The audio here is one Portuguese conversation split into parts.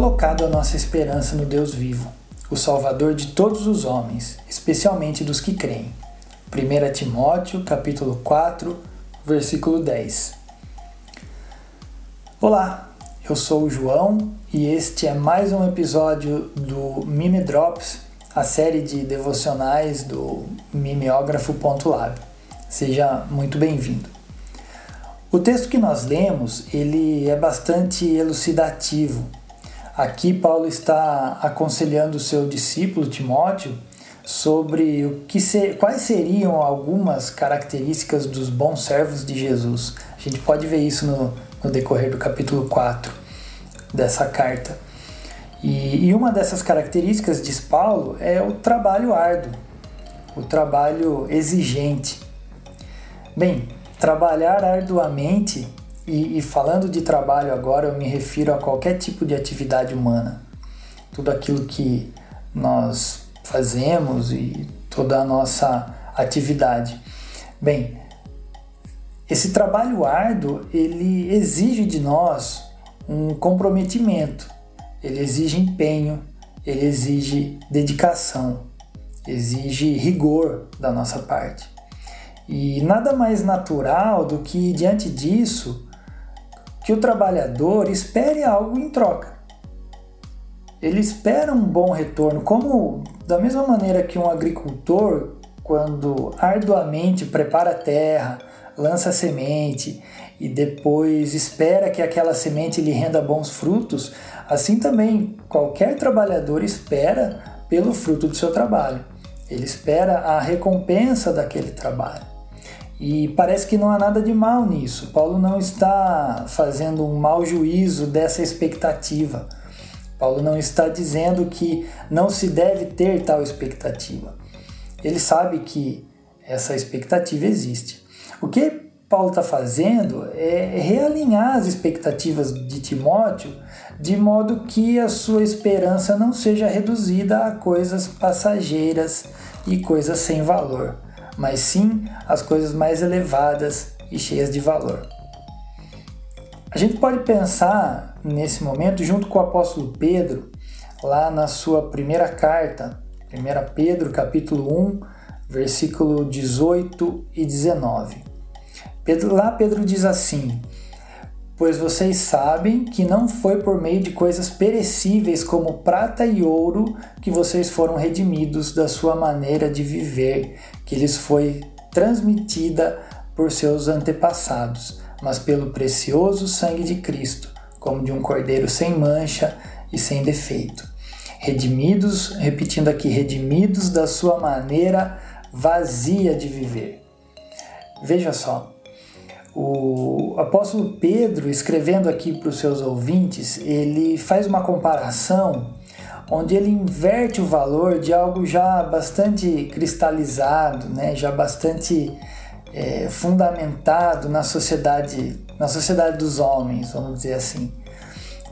colocado a nossa esperança no Deus vivo, o Salvador de todos os homens, especialmente dos que creem. 1 Timóteo, capítulo 4, versículo 10. Olá, eu sou o João e este é mais um episódio do Mime Drops, a série de devocionais do mimeógrafo.lab. Seja muito bem-vindo. O texto que nós lemos, ele é bastante elucidativo. Aqui Paulo está aconselhando o seu discípulo Timóteo sobre o que ser, quais seriam algumas características dos bons servos de Jesus. A gente pode ver isso no, no decorrer do capítulo 4 dessa carta. E, e uma dessas características, diz Paulo, é o trabalho árduo, o trabalho exigente. Bem, trabalhar arduamente, e, e falando de trabalho agora, eu me refiro a qualquer tipo de atividade humana. Tudo aquilo que nós fazemos e toda a nossa atividade. Bem, esse trabalho árduo, ele exige de nós um comprometimento, ele exige empenho, ele exige dedicação, exige rigor da nossa parte. E nada mais natural do que diante disso que o trabalhador espere algo em troca ele espera um bom retorno, como da mesma maneira que um agricultor, quando arduamente prepara a terra, lança a semente e depois espera que aquela semente lhe renda bons frutos, assim também qualquer trabalhador espera pelo fruto do seu trabalho. Ele espera a recompensa daquele trabalho. E parece que não há nada de mal nisso. Paulo não está fazendo um mau juízo dessa expectativa Paulo não está dizendo que não se deve ter tal expectativa. Ele sabe que essa expectativa existe. O que Paulo está fazendo é realinhar as expectativas de Timóteo de modo que a sua esperança não seja reduzida a coisas passageiras e coisas sem valor, mas sim as coisas mais elevadas e cheias de valor. A gente pode pensar nesse momento junto com o apóstolo Pedro, lá na sua primeira carta, 1 Pedro capítulo 1, versículo 18 e 19. Pedro, lá Pedro diz assim: Pois vocês sabem que não foi por meio de coisas perecíveis como prata e ouro que vocês foram redimidos da sua maneira de viver, que lhes foi transmitida por seus antepassados mas pelo precioso sangue de Cristo, como de um cordeiro sem mancha e sem defeito. Redimidos, repetindo aqui, redimidos da sua maneira vazia de viver. Veja só, o apóstolo Pedro, escrevendo aqui para os seus ouvintes, ele faz uma comparação onde ele inverte o valor de algo já bastante cristalizado, né, já bastante é, fundamentado na sociedade, na sociedade dos homens, vamos dizer assim.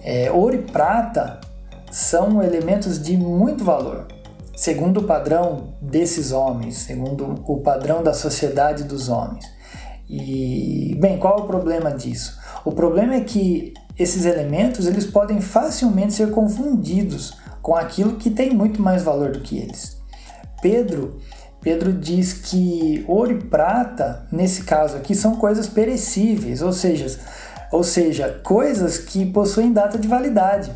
É, ouro e prata são elementos de muito valor, segundo o padrão desses homens, segundo o padrão da sociedade dos homens. E bem, qual é o problema disso? O problema é que esses elementos eles podem facilmente ser confundidos com aquilo que tem muito mais valor do que eles. Pedro Pedro diz que ouro e prata, nesse caso aqui, são coisas perecíveis, ou seja, ou seja, coisas que possuem data de validade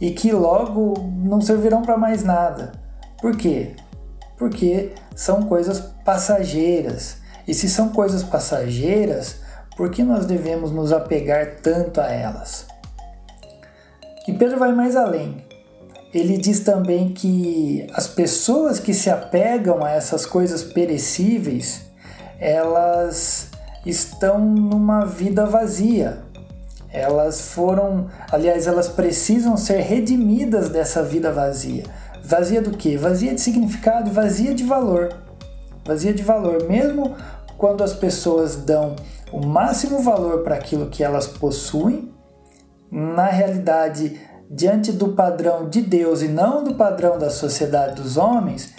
e que logo não servirão para mais nada. Por quê? Porque são coisas passageiras. E se são coisas passageiras, por que nós devemos nos apegar tanto a elas? E Pedro vai mais além ele diz também que as pessoas que se apegam a essas coisas perecíveis, elas estão numa vida vazia. Elas foram, aliás, elas precisam ser redimidas dessa vida vazia. Vazia do quê? Vazia de significado, vazia de valor. Vazia de valor, mesmo quando as pessoas dão o máximo valor para aquilo que elas possuem, na realidade diante do padrão de Deus e não do padrão da sociedade dos homens,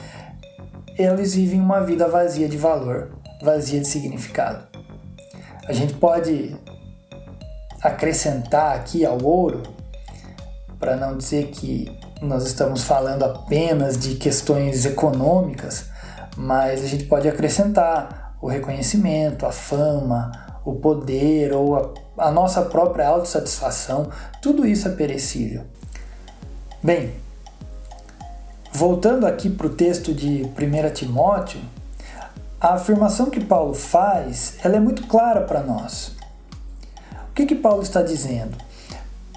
eles vivem uma vida vazia de valor, vazia de significado. A gente pode acrescentar aqui ao ouro, para não dizer que nós estamos falando apenas de questões econômicas, mas a gente pode acrescentar o reconhecimento, a fama, o poder ou a, a nossa própria autossatisfação, tudo isso é perecível. Bem, voltando aqui para o texto de 1 Timóteo, a afirmação que Paulo faz ela é muito clara para nós. O que, que Paulo está dizendo?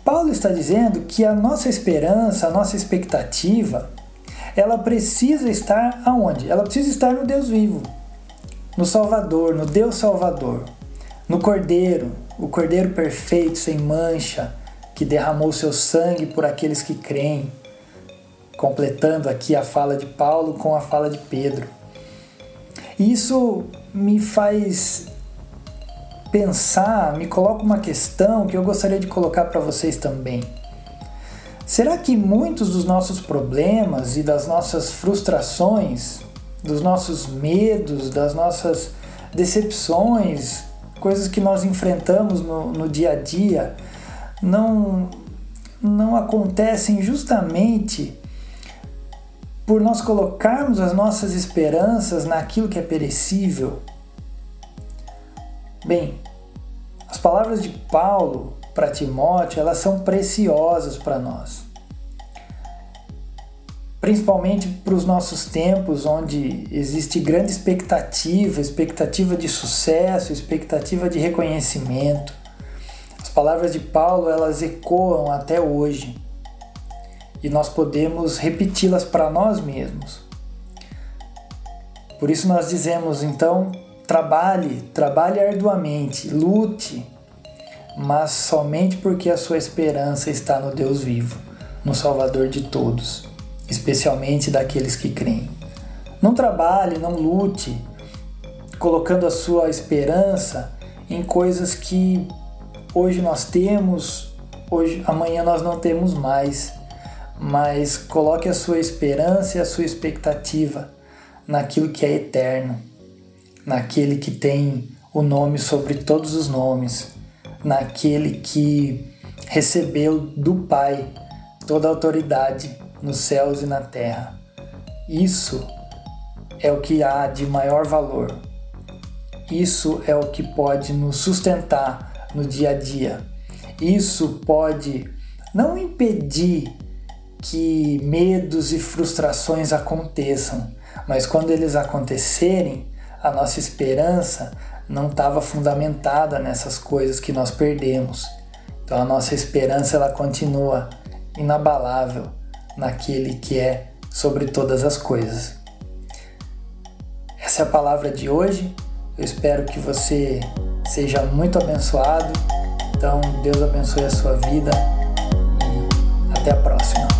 Paulo está dizendo que a nossa esperança, a nossa expectativa, ela precisa estar aonde? Ela precisa estar no Deus vivo, no Salvador, no Deus Salvador, no Cordeiro, o Cordeiro perfeito, sem mancha, que derramou seu sangue por aqueles que creem, completando aqui a fala de Paulo com a fala de Pedro. Isso me faz pensar, me coloca uma questão que eu gostaria de colocar para vocês também. Será que muitos dos nossos problemas e das nossas frustrações, dos nossos medos, das nossas decepções, coisas que nós enfrentamos no, no dia a dia, não, não acontecem justamente por nós colocarmos as nossas esperanças naquilo que é perecível? Bem, as palavras de Paulo para Timóteo, elas são preciosas para nós. Principalmente para os nossos tempos, onde existe grande expectativa, expectativa de sucesso, expectativa de reconhecimento. As palavras de Paulo, elas ecoam até hoje e nós podemos repeti-las para nós mesmos. Por isso nós dizemos então, trabalhe, trabalhe arduamente, lute, mas somente porque a sua esperança está no Deus vivo, no Salvador de todos, especialmente daqueles que creem. Não trabalhe, não lute, colocando a sua esperança em coisas que hoje nós temos, hoje amanhã nós não temos mais mas coloque a sua esperança e a sua expectativa naquilo que é eterno, naquele que tem o nome sobre todos os nomes, naquele que recebeu do Pai toda a autoridade nos céus e na terra. Isso é o que há de maior valor. Isso é o que pode nos sustentar no dia a dia. Isso pode não impedir que medos e frustrações aconteçam, mas quando eles acontecerem, a nossa esperança não estava fundamentada nessas coisas que nós perdemos. Então a nossa esperança ela continua inabalável naquele que é sobre todas as coisas. Essa é a palavra de hoje. Eu espero que você seja muito abençoado. Então, Deus abençoe a sua vida e até a próxima.